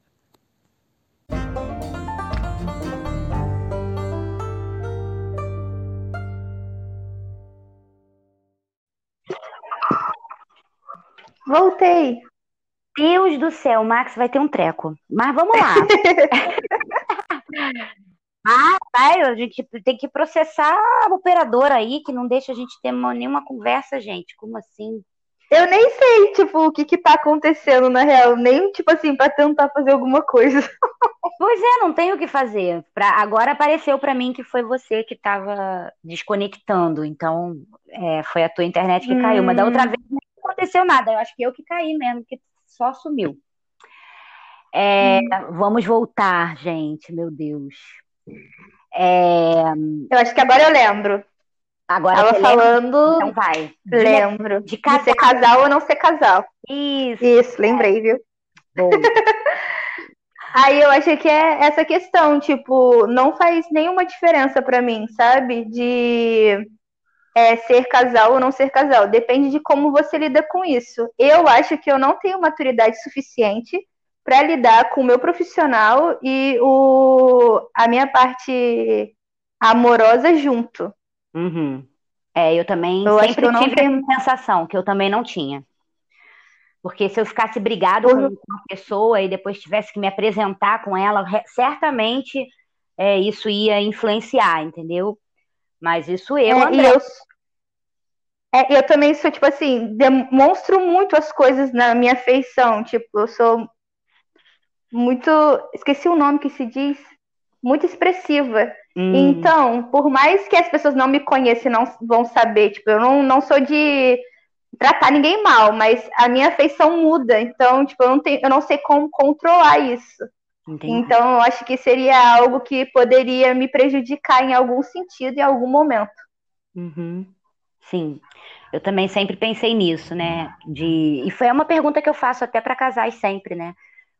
Voltei. Deus do céu, Max vai ter um treco. Mas vamos lá. (laughs) ah, vai, a gente tem que processar a operadora aí, que não deixa a gente ter nenhuma conversa, gente. Como assim? Eu nem sei, tipo, o que que tá acontecendo na real. Nem, tipo assim, pra tentar fazer alguma coisa. (laughs) Pois é, não tem o que fazer. Pra, agora apareceu para mim que foi você que tava desconectando. Então, é, foi a tua internet que hum. caiu. Mas da outra hum. vez não aconteceu nada. Eu acho que eu que caí mesmo, que só sumiu. É, hum. Vamos voltar, gente. Meu Deus. É... Eu acho que agora eu lembro. Agora Tava falando. Então vai. Lembro. De, de, ser casal ou não ser casal. Isso. Isso, lembrei, viu? Bom. (laughs) Aí eu achei que é essa questão, tipo, não faz nenhuma diferença para mim, sabe? De é, ser casal ou não ser casal. Depende de como você lida com isso. Eu acho que eu não tenho maturidade suficiente para lidar com o meu profissional e o, a minha parte amorosa junto. Uhum. É, eu também Eu acho que sempre eu tive tenho- essa sensação, que eu também não tinha. Porque se eu ficasse brigado com Uhum. uma pessoa e depois tivesse que me apresentar com ela, certamente é, isso ia influenciar, entendeu? Mas isso eu, É, André. e eu, é, eu também sou, tipo assim, demonstro muito as coisas na minha feição. Tipo, eu sou muito. Esqueci o nome que se diz. Muito expressiva. Hum, Então, por mais que as pessoas não me conheçam e não vão saber, tipo, eu não, não sou de tratar ninguém mal, mas a minha feição muda. Então, tipo, eu não tenho, eu não sei como controlar isso. Entendi. Então, eu acho que seria algo que poderia me prejudicar em algum sentido, em algum momento. Uhum. Sim, eu também sempre pensei nisso, né? De... E foi uma pergunta que eu faço até para casais sempre, né?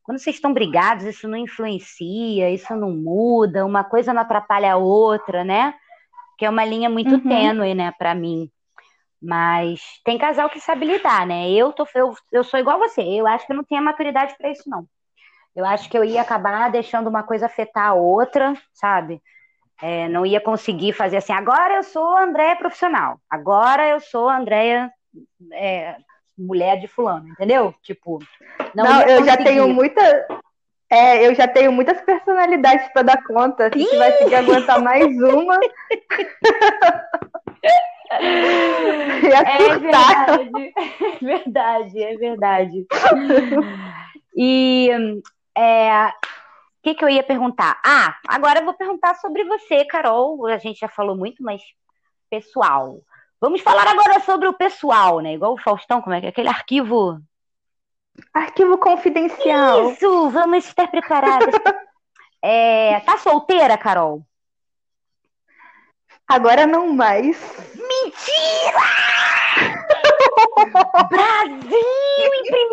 Quando vocês estão brigados, isso não influencia, isso não muda, uma coisa não atrapalha a outra, né? Que é uma linha muito Uhum. tênue, né, para mim. Mas tem casal que sabe lidar, né? Eu tô, eu, eu sou igual você, eu acho que eu não tenho a maturidade para isso, não. Eu acho que eu ia acabar deixando uma coisa afetar a outra, sabe? É, não ia conseguir fazer assim, agora eu sou Andréia profissional, agora eu sou Andréia é, mulher de fulano, entendeu? Tipo, não, Não, eu já tenho muita. É, eu já tenho muitas personalidades para dar conta. Se tivesse que aguentar mais uma. (laughs) É verdade, é verdade, é verdade. E é, o que, que eu ia perguntar? Ah, agora eu vou perguntar sobre você, Carol. A gente já falou muito, mas pessoal. Vamos falar agora sobre o pessoal, né? Igual o Faustão, como é que é? Aquele arquivo. Arquivo confidencial. Isso, vamos estar preparadas. É, tá solteira, Carol? Agora não mais. (laughs) Brasil em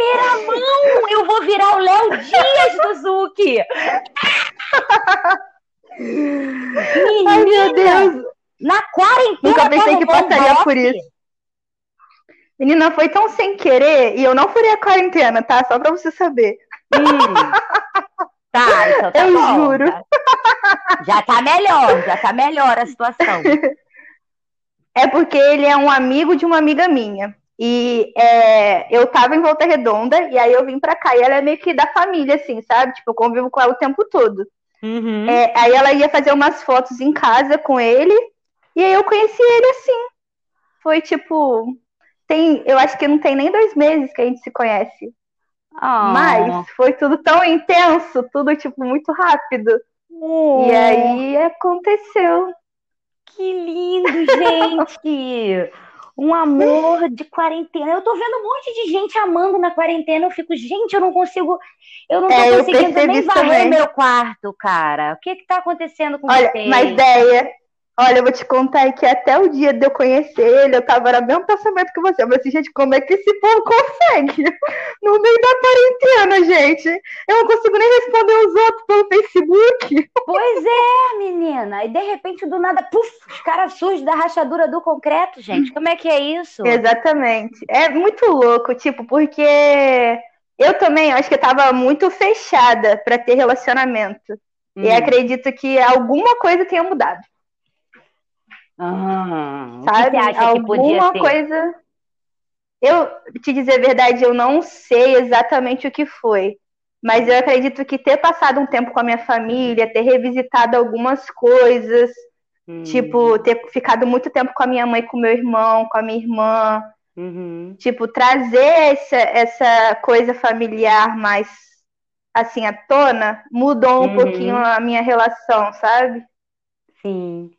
primeira mão! Eu vou virar o Léo Dias do Zuki! Ai, meu Deus. Na quarentena. Nunca pensei que passaria por isso. Menina, foi tão sem querer e eu não furei a quarentena, tá? Só pra você saber. Hum. Tá, então tá Eu bom. juro. tá. Já tá melhor, já tá melhor a situação. (laughs) É porque ele é um amigo de uma amiga minha. E é, eu tava em Volta Redonda e aí eu vim pra cá. E ela é meio que da família, assim, sabe? Tipo, eu convivo com ela o tempo todo. Uhum. É, aí ela ia fazer umas fotos em casa com ele. E aí eu conheci ele assim. Foi tipo. Tem, eu acho que não tem nem dois meses que a gente se conhece. Ah. Mas foi tudo tão intenso, tudo tipo muito rápido. Oh, E aí aconteceu. Que lindo, gente! (laughs) Um amor de quarentena. Eu tô vendo um monte de gente amando na quarentena. Eu fico, gente, eu não consigo. Eu não tô É, conseguindo nem varrer também. meu quarto, cara. O que que tá acontecendo com Olha, você? mas ideia. Olha, eu vou te contar que até o dia de eu conhecer ele, eu tava no mesmo pensamento que você. Eu falei assim, gente, como é que esse povo consegue? No meio da quarentena, gente. Eu não consigo nem responder os outros pelo Facebook. Pois é, menina. E de repente, do nada, puf, os caras surgem da rachadura do concreto, gente. Como é que é isso? Exatamente. É muito louco, tipo, porque eu também acho que eu tava muito fechada pra ter relacionamento. E Hum. acredito que alguma coisa tenha mudado. Ah, que sabe? você acha que podia Alguma ser? coisa. Eu, te dizer a verdade, eu não sei exatamente o que foi. Mas eu acredito que ter passado um tempo com a minha família, ter revisitado algumas coisas, Hum, tipo, ter ficado muito tempo com a minha mãe, com meu irmão, com a minha irmã, uhum. tipo, trazer essa, essa coisa familiar mais assim à tona, mudou um Uhum. pouquinho a minha relação, sabe? Sim.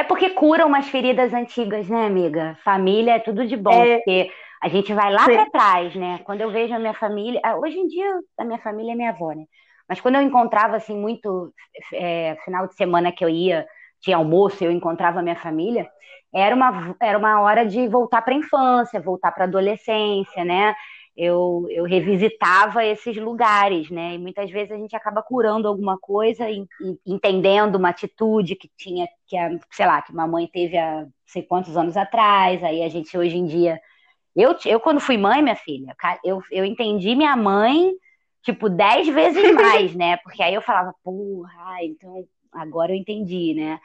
É porque cura umas feridas antigas, né, amiga? Família é tudo de bom, É. porque a gente vai lá pra trás, né? Quando eu vejo a minha família, ah, hoje em dia a minha família é minha avó, né? Mas quando eu encontrava assim muito é, final de semana que eu ia, tinha almoço, e eu encontrava a minha família, era uma era uma hora de voltar para a infância, voltar para a adolescência, né? Eu, eu revisitava esses lugares, né? E muitas vezes a gente acaba curando alguma coisa e, e entendendo uma atitude que tinha, que a, sei lá, que uma mãe teve há não sei quantos anos atrás. Aí a gente hoje em dia. Eu, eu quando fui mãe, minha filha, eu, eu entendi minha mãe, tipo, dez vezes (laughs) mais, né? Porque aí eu falava, porra, então agora eu entendi, né?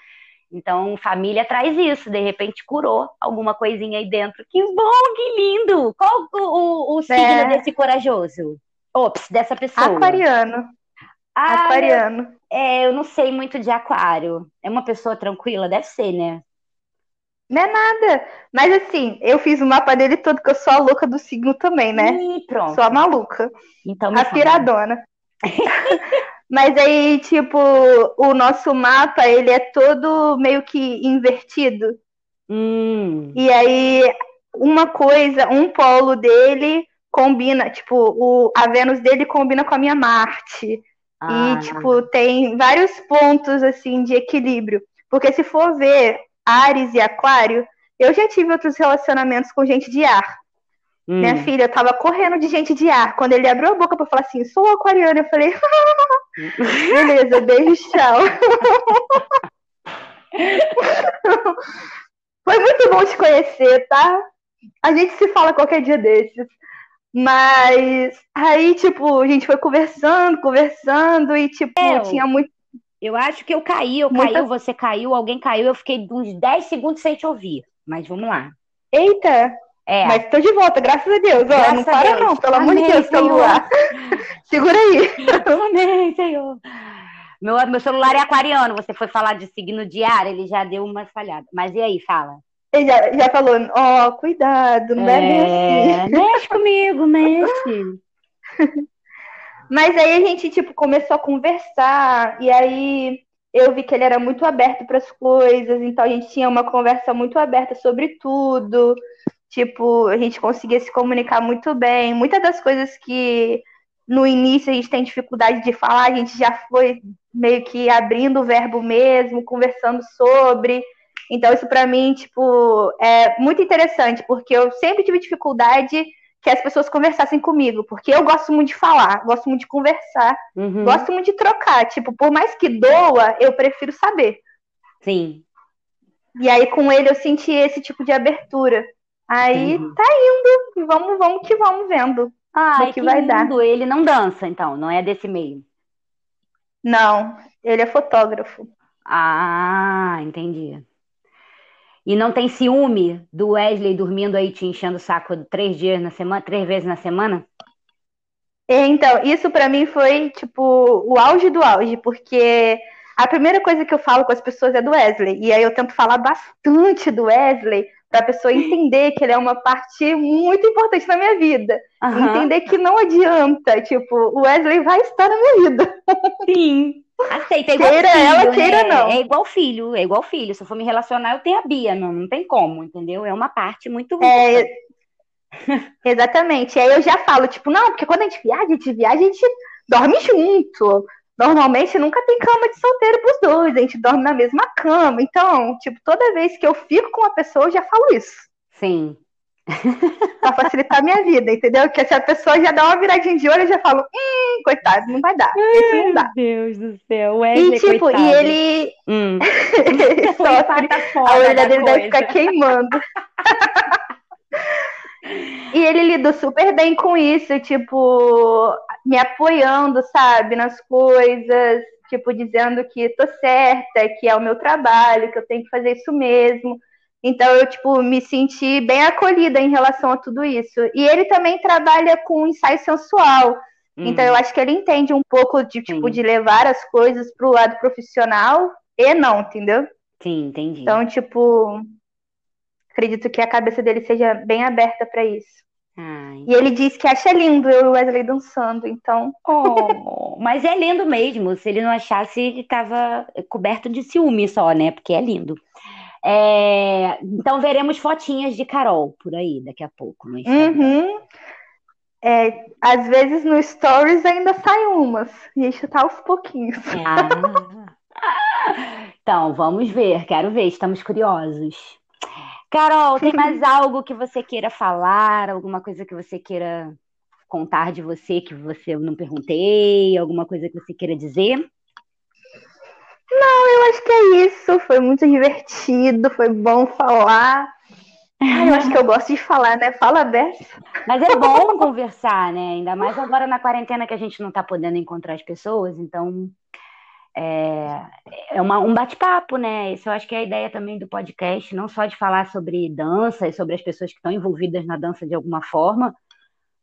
Então, família traz isso, de repente curou alguma coisinha aí dentro. Que bom, que lindo! Qual o, o, o signo é. desse corajoso? Ops, dessa pessoa. Aquariano. Ah, Aquariano. É, eu não sei muito de aquário. É uma pessoa tranquila? Deve ser, né? Não é nada. Mas assim, eu fiz o mapa dele todo, que eu sou a louca do signo também, né? Ih, pronto. Sou a maluca. Então, a piradona. (laughs) Mas aí, tipo, o nosso mapa, ele é todo meio que invertido. Hum. E aí, uma coisa, um polo dele combina, tipo, o, a Vênus dele combina com a minha Marte. Ah. E, tipo, tem vários pontos, assim, de equilíbrio. Porque se for ver Ares e Aquário, eu já tive outros relacionamentos com gente de ar. Hum. Minha filha tava correndo de gente de ar. Quando ele abriu a boca para falar assim, sou aquariana, eu falei, (laughs) beleza, beijo, tchau. (laughs) Foi muito bom te conhecer, tá? A gente se fala qualquer dia desses. Mas aí, tipo, a gente foi conversando, conversando, e, tipo, eu, tinha muito. Eu acho que eu caí, eu Muita... caiu, você caiu, alguém caiu, eu fiquei uns 10 segundos sem te ouvir. Mas vamos lá. Eita! É. Mas tô de volta, graças a Deus. Graças Ó, não para Deus. não, pelo amor de Deus, celular. (laughs) Segura aí. (laughs) Amém, Senhor. Meu, meu celular é aquariano, você foi falar de signo diário, ele já deu uma falhada. Mas e aí, fala. Ele já, já falou, ó, oh, cuidado, não é, é assim. (laughs) Mexe comigo, mexe. Mas aí a gente, tipo, começou a conversar, e aí eu vi que ele era muito aberto para as coisas, então a gente tinha uma conversa muito aberta sobre tudo. Tipo, a gente conseguia se comunicar muito bem. Muitas das coisas que no início a gente tem dificuldade de falar, a gente já foi meio que abrindo o verbo mesmo, conversando sobre. Então, isso para mim, tipo, é muito interessante, porque eu sempre tive dificuldade que as pessoas conversassem comigo, porque eu gosto muito de falar, gosto muito de conversar, uhum. gosto muito de trocar. Tipo, por mais que doa, eu prefiro saber. Sim. E aí, com ele, eu senti esse tipo de abertura. Aí tá indo, e vamos, vamos que vamos vendo. Ah, que, que vai lindo. dar. Ele não dança, então, não é desse meio. Não, ele é fotógrafo. Ah, entendi. E não tem ciúme do Wesley dormindo aí te enchendo o saco três dias na semana, três vezes na semana? Então, isso para mim foi tipo o auge do auge, porque a primeira coisa que eu falo com as pessoas é do Wesley, e aí eu tento falar bastante do Wesley para a pessoa entender que ele é uma parte muito importante na minha vida. Uhum. Entender que não adianta, tipo, o Wesley vai estar na minha vida. Sim. Aceita, é igual queira filho, ela, queira né? não. É igual filho, é igual filho. Se eu for me relacionar, eu tenho a Bia, não, não tem como, entendeu? É uma parte muito. É, (laughs) exatamente. Aí eu já falo, tipo, não, porque quando a gente viaja, a gente viaja, a gente dorme junto. Normalmente nunca tem cama de solteiro pros dois, a gente dorme na mesma cama. Então, tipo, toda vez que eu fico com uma pessoa, eu já falo isso. Sim. (laughs) pra facilitar a minha vida, entendeu? Porque se a pessoa já dá uma viradinha de olho, eu já falo, hum, coitado, não vai dar. Esse não dá. Meu Deus do céu, Wesley, E tipo, coitado. e ele. Hum. (laughs) ele sofre, a orelha dele coisa. deve ficar queimando. (laughs) e ele lidou super bem com isso, tipo, me apoiando, sabe, nas coisas, tipo, dizendo que tô certa, que é o meu trabalho, que eu tenho que fazer isso mesmo. Então eu tipo me senti bem acolhida em relação a tudo isso. E ele também trabalha com ensaio sensual. Hum. Então eu acho que ele entende um pouco de tipo Sim. de levar as coisas para o lado profissional e não, entendeu? Sim, entendi. Então, tipo, acredito que a cabeça dele seja bem aberta para isso. Ai. E ele disse que acha lindo eu e o Wesley dançando, então. Oh, mas é lindo mesmo. Se ele não achasse, ele estava coberto de ciúme só, né? Porque é lindo. É, então veremos fotinhas de Carol por aí daqui a pouco. No uhum. É, às vezes no Stories ainda sai umas. E gente tá aos pouquinhos. Ah. Então, vamos ver. Quero ver, estamos curiosos. Carol, tem (laughs) mais algo que você queira falar? Alguma coisa que você queira contar de você que você não perguntei? Alguma coisa que você queira dizer? Não, eu acho que é isso. Foi muito divertido, foi bom falar. Ai, eu acho que eu gosto de falar, né? Fala aberto. Mas é bom (laughs) conversar, né? Ainda mais agora na quarentena que a gente não tá podendo encontrar as pessoas, então é, é uma, um bate-papo, né? Isso eu acho que é a ideia também do podcast, não só de falar sobre dança e sobre as pessoas que estão envolvidas na dança de alguma forma,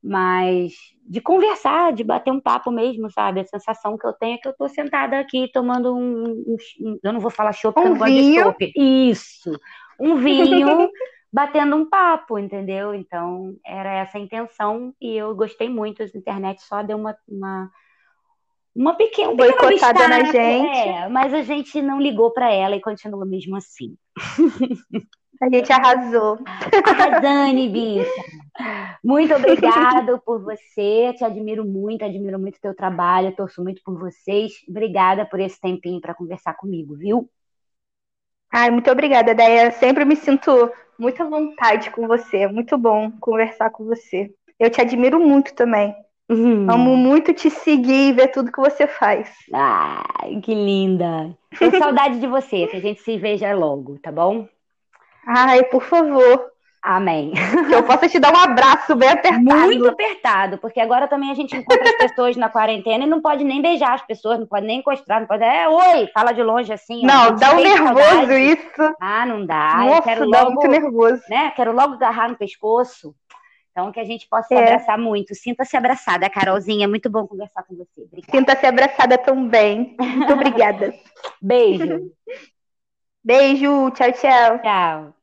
mas de conversar, de bater um papo mesmo, sabe? A sensação que eu tenho é que eu estou sentada aqui tomando um, um, um, Eu não vou falar chopp, porque um eu não gosto de chopp. Isso! Um vinho, (laughs) batendo um papo, entendeu? Então, era essa a intenção e eu gostei muito. A internet só deu uma, uma uma pequena, um boicotada na gente. É, mas a gente não ligou para ela e continua mesmo assim. A gente arrasou. Arrasane, bicha. Muito obrigado por você. Te admiro muito, admiro muito o teu trabalho, torço muito por vocês. Obrigada por esse tempinho para conversar comigo, viu? Ai, muito obrigada, Deia. Sempre me sinto muito à vontade com você. Muito bom conversar com você. Eu te admiro muito também. Uhum. Amo muito te seguir e ver tudo que você faz. Ai, que linda. Tô saudade de você, que a gente se veja logo, tá bom? Ai, por favor. Amém. Que eu possa te dar um abraço bem apertado. Muito apertado, porque agora também a gente encontra as pessoas na quarentena e não pode nem beijar as pessoas, não pode nem encostar, não pode. É, oi, fala de longe assim. Não, dá um nervoso saudade. isso. Ah, não dá. Nossa, eu quero dá logo, muito nervoso. Né? Quero logo agarrar no pescoço. Então, que a gente possa se é. abraçar muito. Sinta-se abraçada, Carolzinha. Muito bom conversar com você. Sinta-se abraçada também. Muito obrigada. (laughs) Beijo. (laughs) Beijo. Tchau, tchau. Tchau.